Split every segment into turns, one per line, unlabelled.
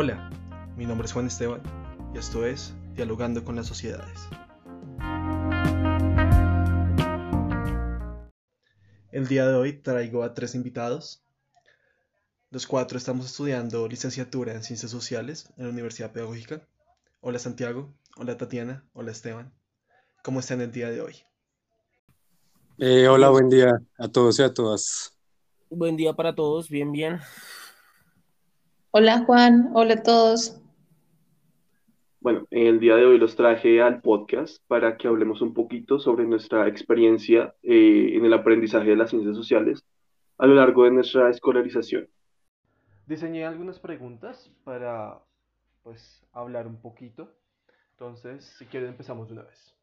Hola, mi nombre es Juan Esteban y esto es Dialogando con las Sociedades. El día de hoy traigo a tres invitados. Los cuatro estamos estudiando licenciatura en Ciencias Sociales en la Universidad Pedagógica. Hola Santiago, hola Tatiana, hola Esteban. ¿Cómo están el día de hoy?
Eh, hola, buen día a todos y a todas.
Buen día para todos, bien, bien.
Hola Juan, hola a todos.
Bueno, el día de hoy los traje al podcast para que hablemos un poquito sobre nuestra experiencia eh, en el aprendizaje de las ciencias sociales a lo largo de nuestra escolarización.
Diseñé algunas preguntas para pues hablar un poquito. Entonces, si quieren empezamos de una vez.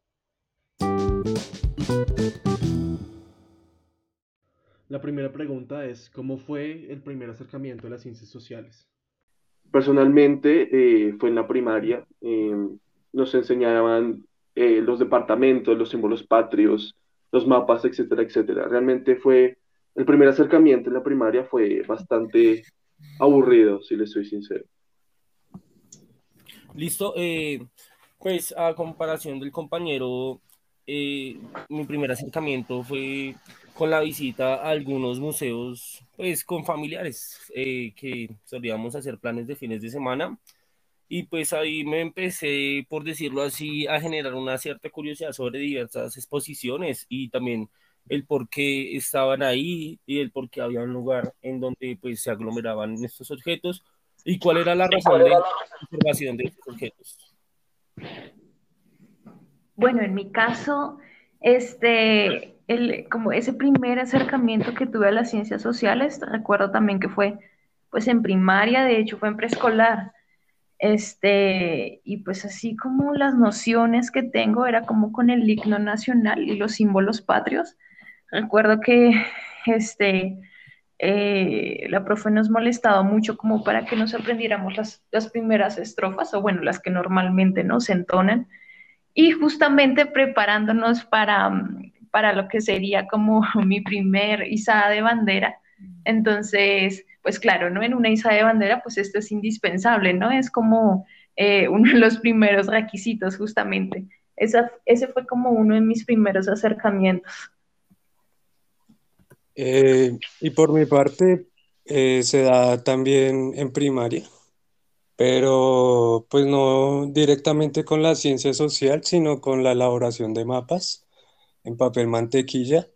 La primera pregunta es, ¿cómo fue el primer acercamiento a las ciencias sociales?
Personalmente, eh, fue en la primaria. em, nos enseñaban eh, los departamentos, los símbolos patrios, los mapas, etcétera, etcétera. Realmente fue, el primer acercamiento en la primaria fue bastante aburrido, si les soy sincero.
Listo, eh, pues a comparación del compañero, eh, mi primer acercamiento fue con la visita a algunos museos, pues con familiares, eh, que solíamos hacer planes de fines de semana. Y pues ahí me empecé, por decirlo así, a generar una cierta curiosidad sobre diversas exposiciones y también el por qué estaban ahí y el por qué había un lugar en donde pues se aglomeraban estos objetos y cuál era la razón de conservación de estos objetos.
Bueno, en mi caso, este, el, como ese primer acercamiento que tuve a las ciencias sociales, recuerdo también que fue pues en primaria, de hecho fue en preescolar. Este, y pues así como las nociones que tengo era como con el himno nacional y los símbolos patrios. Recuerdo que este, eh, la profe nos molestaba mucho como para que nos aprendiéramos las, las primeras estrofas, o bueno, las que normalmente no se entonan, y justamente preparándonos para, mm, para lo que sería como mi primer izada de bandera. Entonces, pues claro, ¿no? En una izada de bandera, pues esto es indispensable, ¿no? Es como eh, uno de los primeros requisitos, justamente. Esa, ese fue como uno de mis primeros acercamientos.
Eh, y por mi parte, eh, se da también en primaria, pero pues no directamente con la ciencia social, sino con la elaboración de mapas en papel mantequilla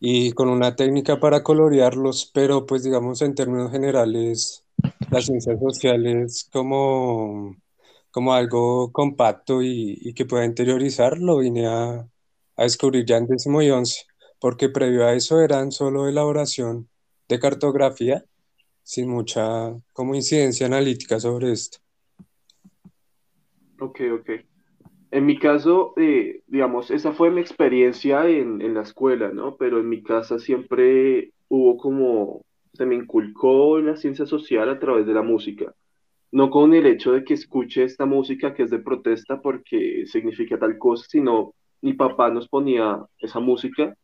y con una técnica para colorearlos, pero pues digamos en términos generales, las ciencias sociales como, como algo compacto y, y que pueda interiorizar, lo vine a, a descubrir ya en décimo y once, porque previo a eso eran solo elaboración de cartografía, sin mucha como incidencia analítica sobre esto.
Ok, ok. En mi caso, eh, digamos, esa fue mi experiencia en, en la escuela, ¿no? Pero en mi casa siempre hubo como, se me inculcó la ciencia social a través de la música. No con el hecho de que escuche esta música que es de protesta porque significa tal cosa, sino mi papá nos ponía esa música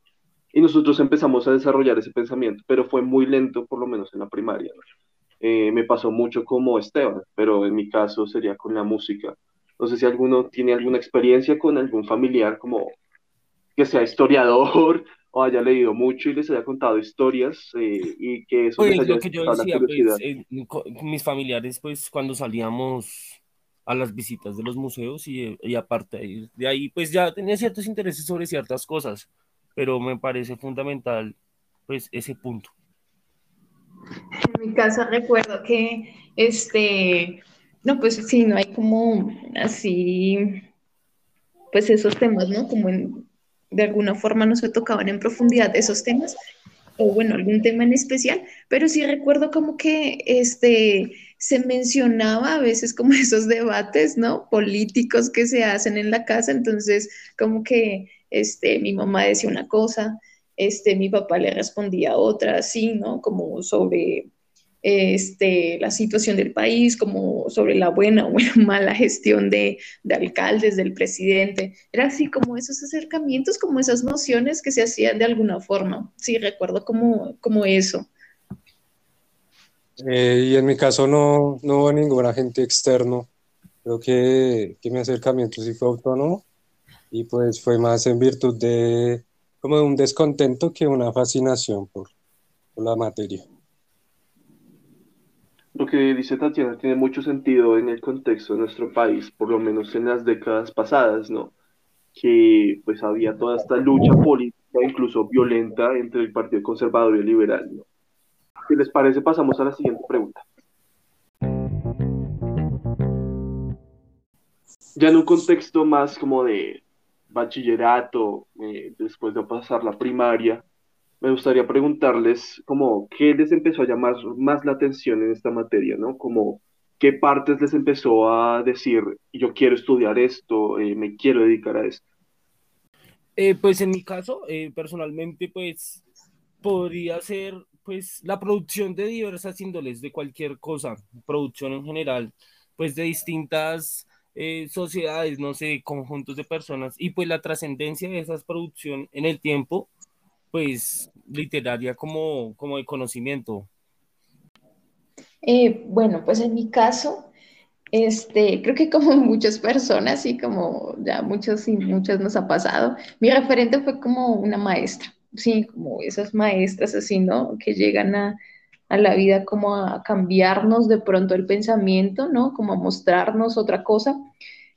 y nosotros empezamos a desarrollar ese pensamiento, pero fue muy lento, por lo menos en la primaria. Eh, me pasó mucho como Esteban, pero en mi caso sería con la música. No sé si alguno tiene alguna experiencia con algún familiar como que sea historiador o haya leído mucho y les haya contado historias eh, y que eso les
Pues
haya
lo que yo decía, pues eh, mis familiares, pues cuando salíamos a las visitas de los museos y, y aparte de ahí, pues ya tenía ciertos intereses sobre ciertas cosas, pero me parece fundamental, pues ese punto.
En mi casa recuerdo que, este, no, pues sí, no hay como así, pues esos temas, ¿no? Como en, de alguna forma no se tocaban en profundidad esos temas, o bueno, algún tema en especial, pero sí recuerdo como que, este, se mencionaba a veces como esos debates, ¿no? Políticos que se hacen en la casa, entonces como que, este, mi mamá decía una cosa este, mi papá le respondía otra, así, ¿no? Como sobre este, la situación del país, como sobre la buena o mala gestión de, de alcaldes, del presidente. Era así como esos acercamientos, como esas nociones que se hacían de alguna forma. Sí, recuerdo como, como eso.
Eh, y en mi caso no, no hubo ningún agente externo. Creo que, que mi acercamiento sí fue autónomo y pues fue más en virtud de como de un descontento que una fascinación por, por la materia.
Lo que dice Tatiana tiene mucho sentido en el contexto de nuestro país, por lo menos en las décadas pasadas, ¿no? Que pues había toda esta lucha política, incluso violenta, entre el Partido Conservador y el Liberal, ¿no? Si les parece, pasamos a la siguiente pregunta. Ya en un contexto más como de bachillerato, eh, después de pasar la primaria, me gustaría preguntarles como qué les empezó a llamar más la atención en esta materia, ¿no? Como qué partes les empezó a decir, yo quiero estudiar esto, eh, me quiero dedicar a esto.
Eh, pues en mi caso, personalmente, pues podría ser pues la producción de diversas índoles, de cualquier cosa, producción en general, pues de distintas eh, sociedades, no sé, conjuntos de personas, y pues la trascendencia de esas producciones en el tiempo, pues literaria como, como de conocimiento.
Eh, bueno, pues en mi caso, este, creo que como muchas personas y como ya muchos y muchas nos ha pasado, mi referente fue como una maestra, sí, como esas maestras así, ¿no? Que llegan a, a la vida como a cambiarnos de pronto el pensamiento, ¿no? Como a mostrarnos otra cosa.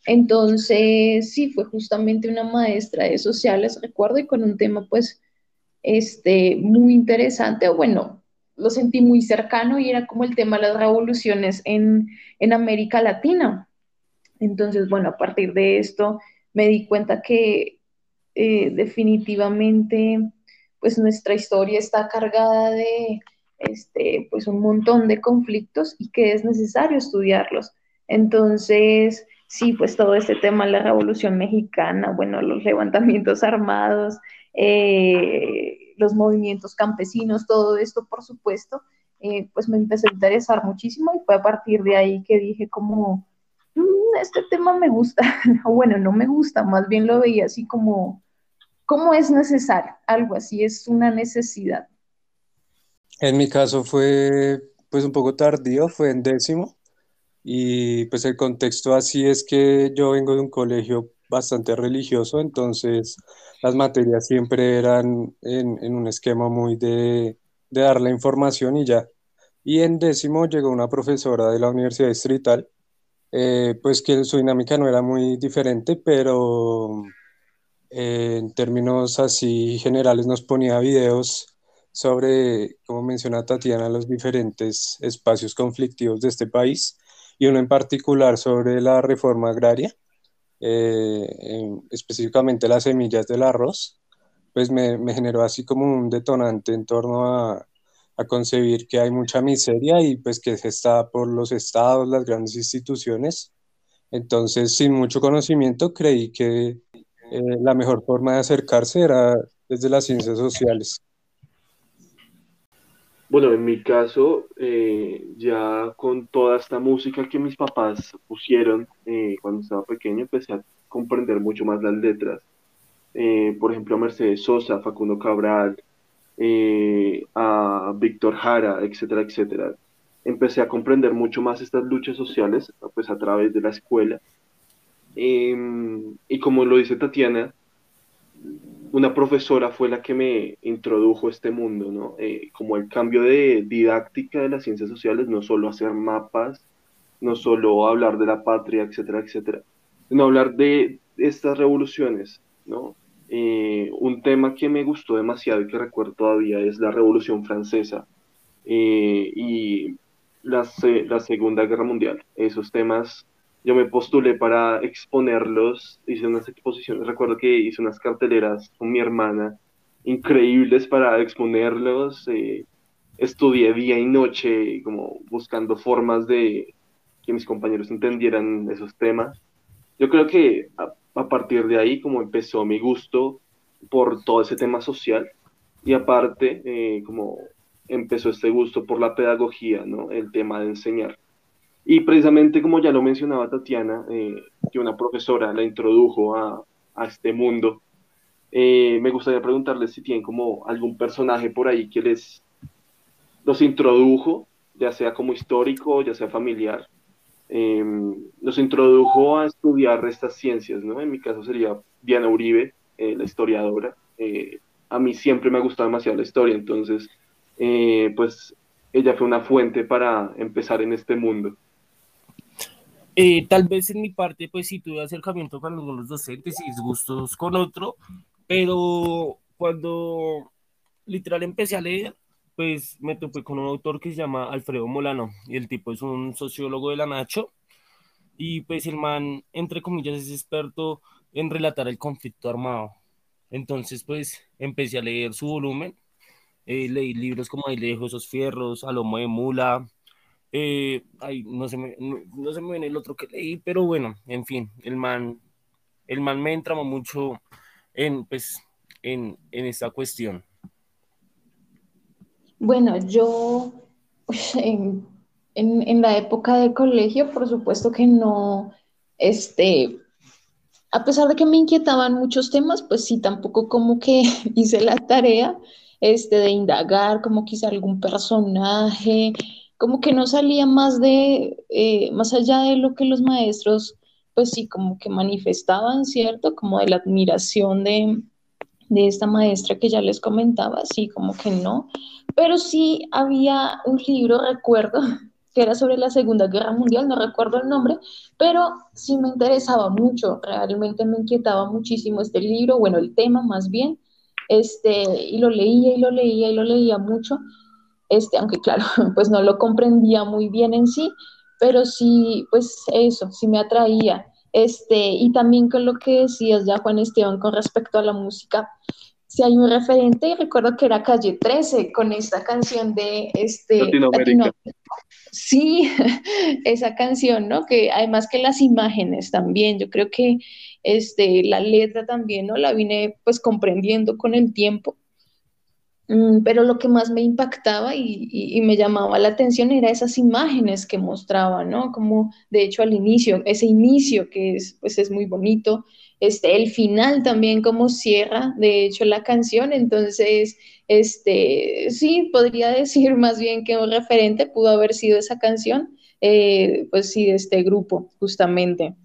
Entonces, sí, fue justamente una maestra de sociales, recuerdo, y con un tema pues este, muy interesante, o bueno, lo sentí muy cercano y era como el tema de las revoluciones en, en América Latina. Entonces, bueno, a partir de esto me di cuenta que eh, definitivamente pues nuestra historia está cargada de, este, pues un montón de conflictos y que es necesario estudiarlos. Entonces, sí, pues todo este tema la Revolución Mexicana, bueno, los levantamientos armados, eh, los movimientos campesinos, todo esto, por supuesto, eh, pues me empecé a interesar muchísimo y fue a partir de ahí que dije como, mm, este tema me gusta, o bueno, no me gusta, más bien lo veía así como, como es necesario, algo así, es una necesidad.
En mi caso fue pues un poco tardío, fue en décimo y pues el contexto así es que yo vengo de un colegio bastante religioso, entonces las materias siempre eran en, un esquema muy de, dar la información y ya. Y en décimo llegó una profesora de la Universidad Distrital, eh, pues que su dinámica no era muy diferente, pero eh, en términos así generales nos ponía videos sobre, como menciona Tatiana, los diferentes espacios conflictivos de este país y uno en particular sobre la reforma agraria, eh, específicamente las semillas del arroz, pues me, me, generó así como un detonante en torno a, a, concebir que hay mucha miseria y pues que está por los estados, las grandes instituciones. Entonces, sin mucho conocimiento, creí que eh, la mejor forma de acercarse era desde las ciencias sociales.
Bueno, en mi caso, eh, ya con toda esta música que mis papás pusieron eh, cuando estaba pequeño, empecé a comprender mucho más las letras. Eh, por ejemplo, a Mercedes Sosa, Facundo Cabral, a Víctor Jara, etcétera, etcétera. Empecé a comprender mucho más estas luchas sociales, pues a través de la escuela. Em, y como lo dice Tatiana, una profesora fue la que me introdujo a este mundo, ¿no? Eh, como el cambio de didáctica de las ciencias sociales, no solo hacer mapas, no solo hablar de la patria, etcétera, etcétera, sino hablar de estas revoluciones, ¿no? Eh, un tema que me gustó demasiado y que recuerdo todavía es la Revolución Francesa eh, y la, la Segunda Guerra Mundial. Esos temas yo me postulé para exponerlos, hice unas exposiciones, recuerdo que hice unas carteleras con mi hermana, increíbles para exponerlos, eh, estudié día y noche como buscando formas de que mis compañeros entendieran esos temas. Yo creo que a, partir de ahí como empezó mi gusto por todo ese tema social y aparte eh, como empezó este gusto por la pedagogía, ¿no? El tema de enseñar. Y precisamente como ya lo mencionaba Tatiana, eh, que una profesora la introdujo a, a este mundo, eh, me gustaría preguntarles si tienen como algún personaje por ahí que les los introdujo ya sea como histórico, ya sea familiar, em, nos introdujo a estudiar estas ciencias, ¿no? En mi caso sería Diana Uribe, eh, la historiadora. A mí siempre me ha gustado demasiado la historia, entonces, pues ella fue una fuente para empezar en este mundo.
Tal vez en mi parte, pues sí tuve acercamiento con algunos docentes y disgustos con otro, pero cuando literal empecé a leer, pues me topé con un autor que se llama Alfredo Molano y el tipo es un sociólogo de la Nacho y pues el man, entre comillas, es experto en relatar el conflicto armado. Entonces pues empecé a leer su volumen, eh, leí libros como Ahí lejos esos fierros, A lomo de mula, eh, ay, no, se me, no, se me viene el otro que leí, pero bueno, en fin, el man, el man me entramó mucho en, pues, en, en esta cuestión.
Bueno, yo en, en, la época de colegio, por supuesto que no, este, a pesar de que me inquietaban muchos temas, pues sí, tampoco como que hice la tarea este, de indagar, como quizá algún personaje, como que no salía más de, eh, más allá de lo que los maestros, pues sí, como que manifestaban, ¿cierto? Como de la admiración de, de esta maestra que ya les comentaba, sí, como que no, pero sí había un libro, recuerdo, que era sobre la Segunda Guerra Mundial, no recuerdo el nombre, pero sí me interesaba mucho, realmente me inquietaba muchísimo este libro, bueno, el tema más bien, este, y lo leía y lo leía y lo leía mucho, este, aunque claro, pues no lo comprendía muy bien en sí, pero sí, pues eso, sí me atraía. Este, y también con lo que decías ya, Juan Esteban, con respecto a la música, si hay un referente, y recuerdo que era Calle 13 con esta canción de este,
Latinoamérica.
Sí, esa canción, ¿no? Que además que las imágenes también, yo creo que este, la letra también, ¿no? La vine pues comprendiendo con el tiempo. Mm, pero lo que más me impactaba y, me llamaba la atención era esas imágenes que mostraba, ¿no? Como de hecho al inicio, ese inicio que es, pues es muy bonito, este, el final también como cierra, de hecho, la canción. Entonces, este, sí, podría decir más bien que un referente pudo haber sido esa canción, eh, pues sí, de este grupo, justamente.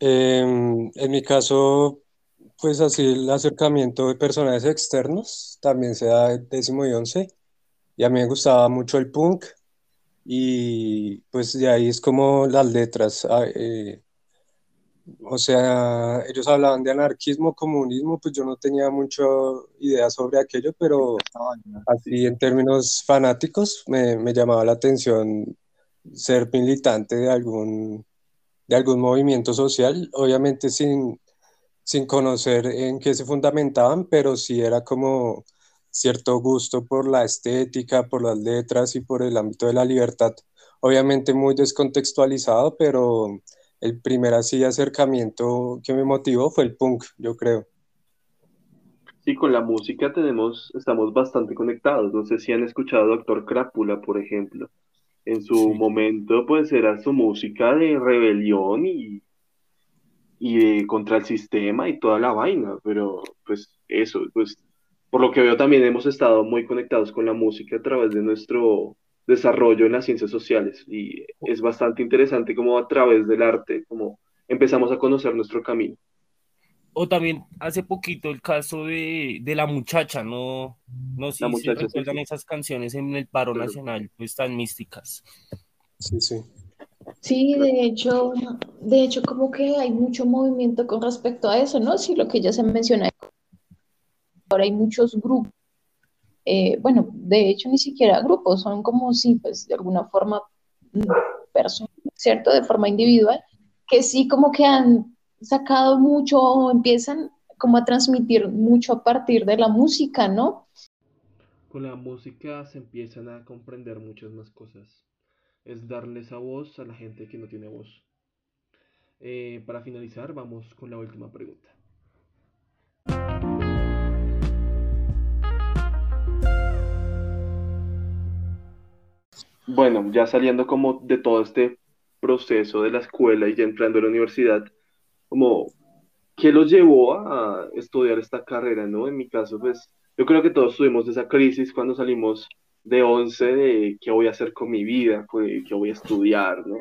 Em, en mi caso, pues así el acercamiento de personajes externos también se da décimo y once. Y a mí me gustaba mucho el punk y pues de ahí es como las letras. Ah, eh, o sea, ellos hablaban de anarquismo, comunismo, pues yo no tenía mucha idea sobre aquello, pero así en términos fanáticos me, me llamaba la atención ser militante de algún, de algún movimiento social, obviamente sin, sin conocer en qué se fundamentaban, pero sí era como cierto gusto por la estética, por las letras y por el ámbito de la libertad. Obviamente muy descontextualizado, pero el primer así acercamiento que me motivó fue el punk, yo creo.
Sí, con la música tenemos, estamos bastante conectados. No sé si han escuchado a Doctor Crápula, por ejemplo. En su momento, pues era su música de rebelión y, y de contra el sistema y toda la vaina, pero pues eso, pues por lo que veo también hemos estado muy conectados con la música a través de nuestro desarrollo en las ciencias sociales y es bastante interesante como a través del arte como empezamos a conocer nuestro camino.
O también hace poquito el caso de, de la muchacha, ¿no? No sé si recuerdan esas canciones en el paro nacional, pues tan místicas.
Sí, sí.
Sí, de hecho, de hecho como que hay mucho movimiento con respecto a eso, ¿no? Sí, lo que ya se menciona. Ahora hay muchos grupos eh, bueno, de hecho ni siquiera grupos, son como si, pues, de alguna forma, mm, personas, ¿cierto? De forma individual, que sí como que han sacado mucho o empiezan como a transmitir mucho a partir de la música, ¿no?
Con la música se empiezan a comprender muchas más cosas. Es darle esa voz a la gente que no tiene voz. Eh, para finalizar, vamos con la última pregunta. Bueno, ya saliendo como de todo este proceso de la escuela y ya entrando a la universidad, como, ¿qué los llevó a estudiar esta carrera, no? En mi caso, pues, yo creo que todos tuvimos esa crisis cuando salimos de 11 de qué voy a hacer con mi vida, qué voy a estudiar, ¿no?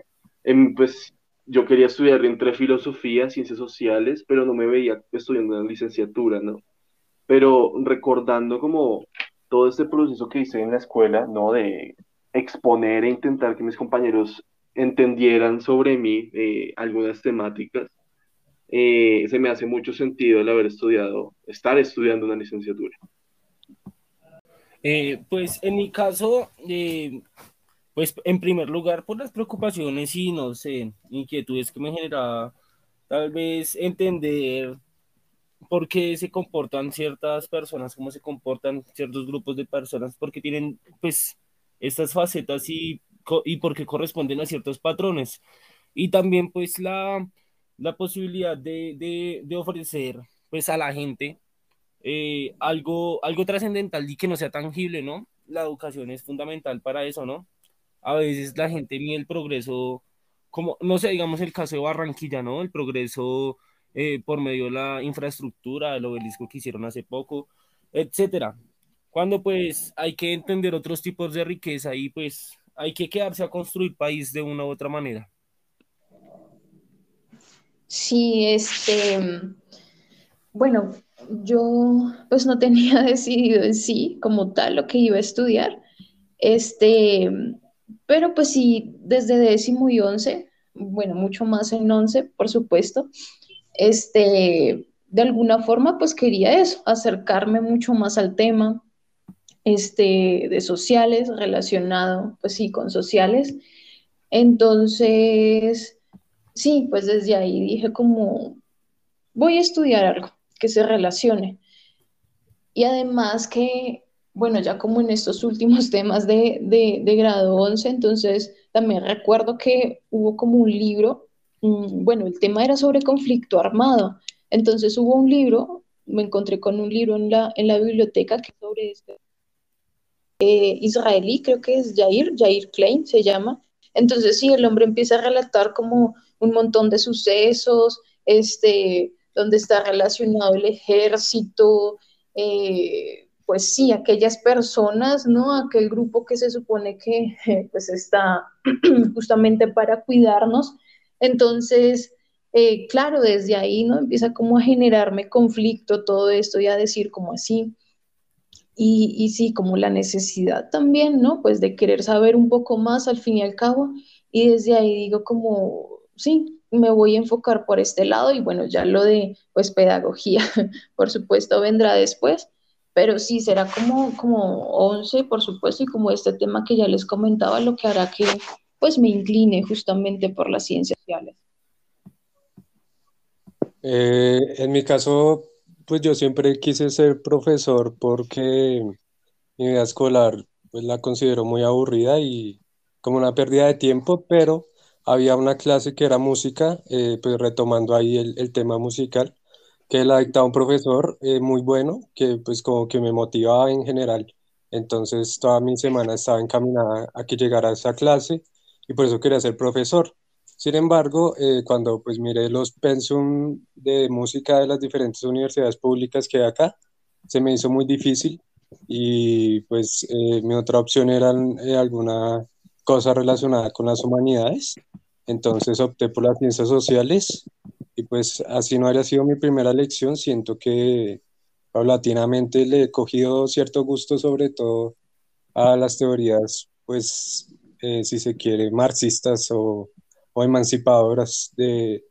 pues yo quería estudiar entre filosofía, ciencias sociales, pero no me veía estudiando una licenciatura, ¿no? Pero recordando como todo este proceso que hice en la escuela, ¿no? De exponer e intentar que mis compañeros entendieran sobre mí eh, algunas temáticas, eh, se me hace mucho sentido el haber estudiado, estar estudiando una licenciatura.
Eh, pues en mi caso, pues en primer lugar por las preocupaciones y no sé, inquietudes que me generaba tal vez entender por qué se comportan ciertas personas, cómo se comportan ciertos grupos de personas, porque tienen pues estas facetas y, y porque corresponden a ciertos patrones. Y también pues la, la posibilidad de, de, ofrecer pues a la gente eh, algo, algo trascendental y que no sea tangible, ¿no? La educación es fundamental para eso, ¿no? A veces la gente mide el progreso, como, no sé, digamos el caso de Barranquilla, ¿no? El progreso eh, por medio de la infraestructura, el obelisco que hicieron hace poco, etcétera. Cuando pues hay que entender otros tipos de riqueza y pues hay que quedarse a construir país de una u otra manera.
Sí, este, bueno, yo pues no tenía decidido en sí como tal lo que iba a estudiar, este, pero pues sí, desde décimo y once, bueno, mucho más en once, por supuesto, este, de alguna forma, pues quería eso, acercarme mucho más al tema este, de sociales, relacionado, pues sí, con sociales. Entonces, sí, pues desde ahí dije como, voy a estudiar algo que se relacione. Y además que, bueno, ya como en estos últimos temas de, de, de grado 11, entonces también recuerdo que hubo como un libro Mm, bueno, el tema era sobre conflicto armado. Entonces hubo un libro, me encontré con un libro en la, en la biblioteca que sobre este israelí, creo que es Jair, Jair Klein se llama. Entonces sí, el hombre empieza a relatar como un montón de sucesos, este, donde está relacionado el ejército, eh, pues sí, aquellas personas, ¿no? Aquel grupo que se supone que pues está justamente para cuidarnos, entonces, eh, claro, desde ahí, ¿no? Empieza como a generarme conflicto todo esto y a decir como así. Y, y sí, como la necesidad también, ¿no? Pues de querer saber un poco más al fin y al cabo. Y desde ahí digo como, sí, me voy a enfocar por este lado y bueno, ya lo de pues pedagogía, por supuesto, vendrá después, pero sí será como, como 11, por supuesto, y como este tema que ya les comentaba, lo que hará que pues me incline justamente por las ciencias sociales.
Eh, en mi caso, pues yo siempre quise ser profesor porque mi vida escolar pues la considero muy aburrida y como una pérdida de tiempo, pero había una clase que era música, eh, pues retomando ahí el, tema musical, que la dictaba un profesor eh, muy bueno, que pues como que me motivaba en general. Entonces toda mi semana estaba encaminada a que llegara a esa clase y por eso quería ser profesor. Sin embargo, eh, cuando pues miré los pensum de música de las diferentes universidades públicas que hay acá, se me hizo muy difícil y pues eh, mi otra opción era eh, alguna cosa relacionada con las humanidades. Entonces opté por las ciencias sociales y pues así no haya sido mi primera lección, siento que paulatinamente le he cogido cierto gusto sobre todo a las teorías pues eh, si se quiere, marxistas o, o emancipadoras de,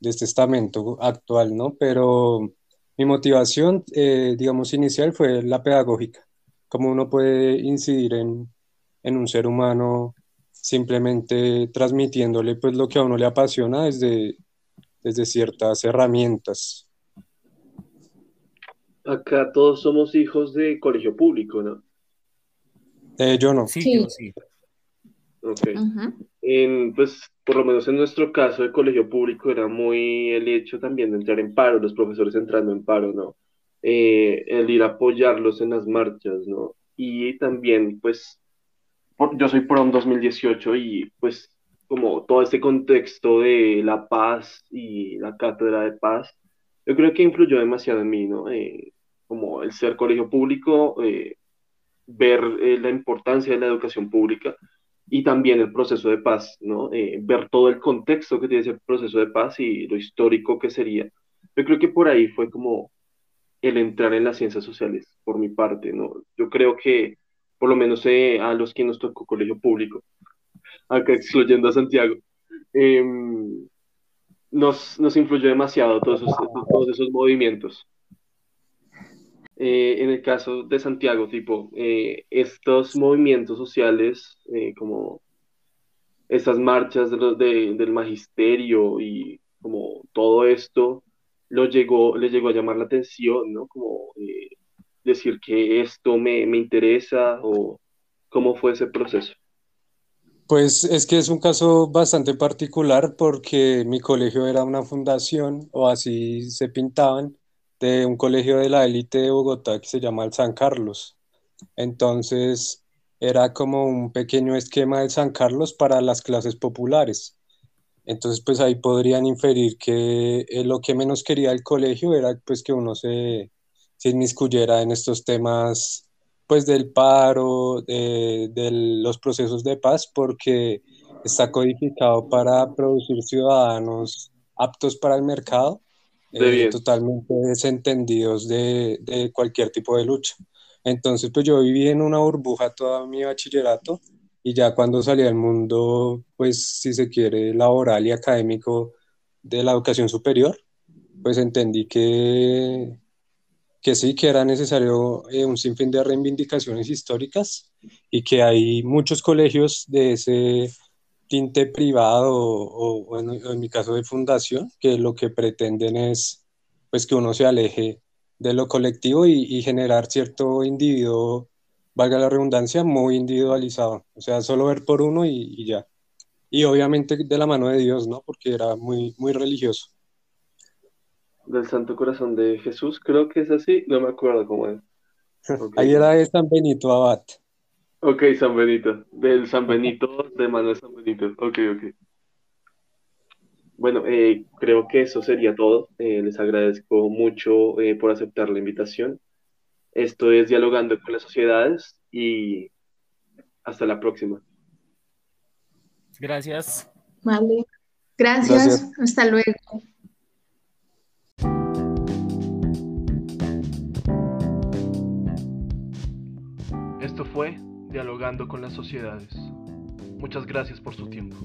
de, este estamento actual, ¿no? Pero mi motivación, eh, digamos, inicial fue la pedagógica, cómo uno puede incidir en, en un ser humano simplemente transmitiéndole pues lo que a uno le apasiona desde, desde ciertas herramientas.
Acá todos somos hijos de colegio público, ¿no?
Eh, yo no.
Sí, Yo sí.
Ok. en, pues, por lo menos en nuestro caso, el colegio público era muy el hecho también de entrar en paro, los profesores entrando en paro, ¿no? Eh, el ir a apoyarlos en las marchas, ¿no? Y también, pues, yo soy PROM 2018 y, pues, como todo este contexto de la paz y la cátedra de paz, yo creo que influyó demasiado en mí, ¿no? Eh, como el ser colegio público, eh, ver eh, la importancia de la educación pública y también el proceso de paz, ¿no? Eh, ver todo el contexto que tiene ese proceso de paz y lo histórico que sería. Yo creo que por ahí fue como el entrar en las ciencias sociales, por mi parte, ¿no? Yo creo que, por lo menos eh, a los que nos tocó colegio público, acá excluyendo a Santiago, em, nos, nos influyó demasiado todos esos, todos esos movimientos. Eh, en el caso de Santiago, tipo, eh, estos movimientos sociales, como estas marchas de los, del magisterio y como todo esto, lo llegó, le llegó a llamar la atención, ¿no? Como decir que esto me, me interesa o cómo fue ese proceso.
Pues es que es un caso bastante particular porque mi colegio era una fundación o así se pintaban de un colegio de la élite de Bogotá que se llama el San Carlos. Entonces era como un pequeño esquema del San Carlos para las clases populares. Entonces pues ahí podrían inferir que eh, lo que menos quería el colegio era pues que uno se, se inmiscuyera en estos temas pues del paro, de, los procesos de paz, porque está codificado para producir ciudadanos aptos para el mercado eh, totalmente desentendidos de, de, cualquier tipo de lucha. Entonces, pues yo viví en una burbuja toda mi bachillerato y ya cuando salí al mundo, pues si se quiere, laboral y académico de la educación superior, pues entendí que, que sí, que era necesario eh, un sinfín de reivindicaciones históricas y que hay muchos colegios de ese tinte privado o, en, mi caso de fundación, que lo que pretenden es pues que uno se aleje de lo colectivo y, generar cierto individuo, valga la redundancia, muy individualizado. O sea, solo ver por uno y, ya. Y obviamente de la mano de Dios, ¿no? Porque era muy, muy religioso.
Del Santo Corazón de Jesús, creo que es así, no me acuerdo cómo es.
Ahí era de San Benito Abad.
Ok, San Benito. Del San Benito, de Manuel San Benito. Ok, ok. Bueno, eh, creo que eso sería todo. Eh, les agradezco mucho eh, por aceptar la invitación. Esto es Dialogando con las Sociedades y hasta la próxima.
Gracias.
Vale. Gracias. Hasta luego.
Esto fue dialogando con las sociedades. Muchas gracias por su tiempo.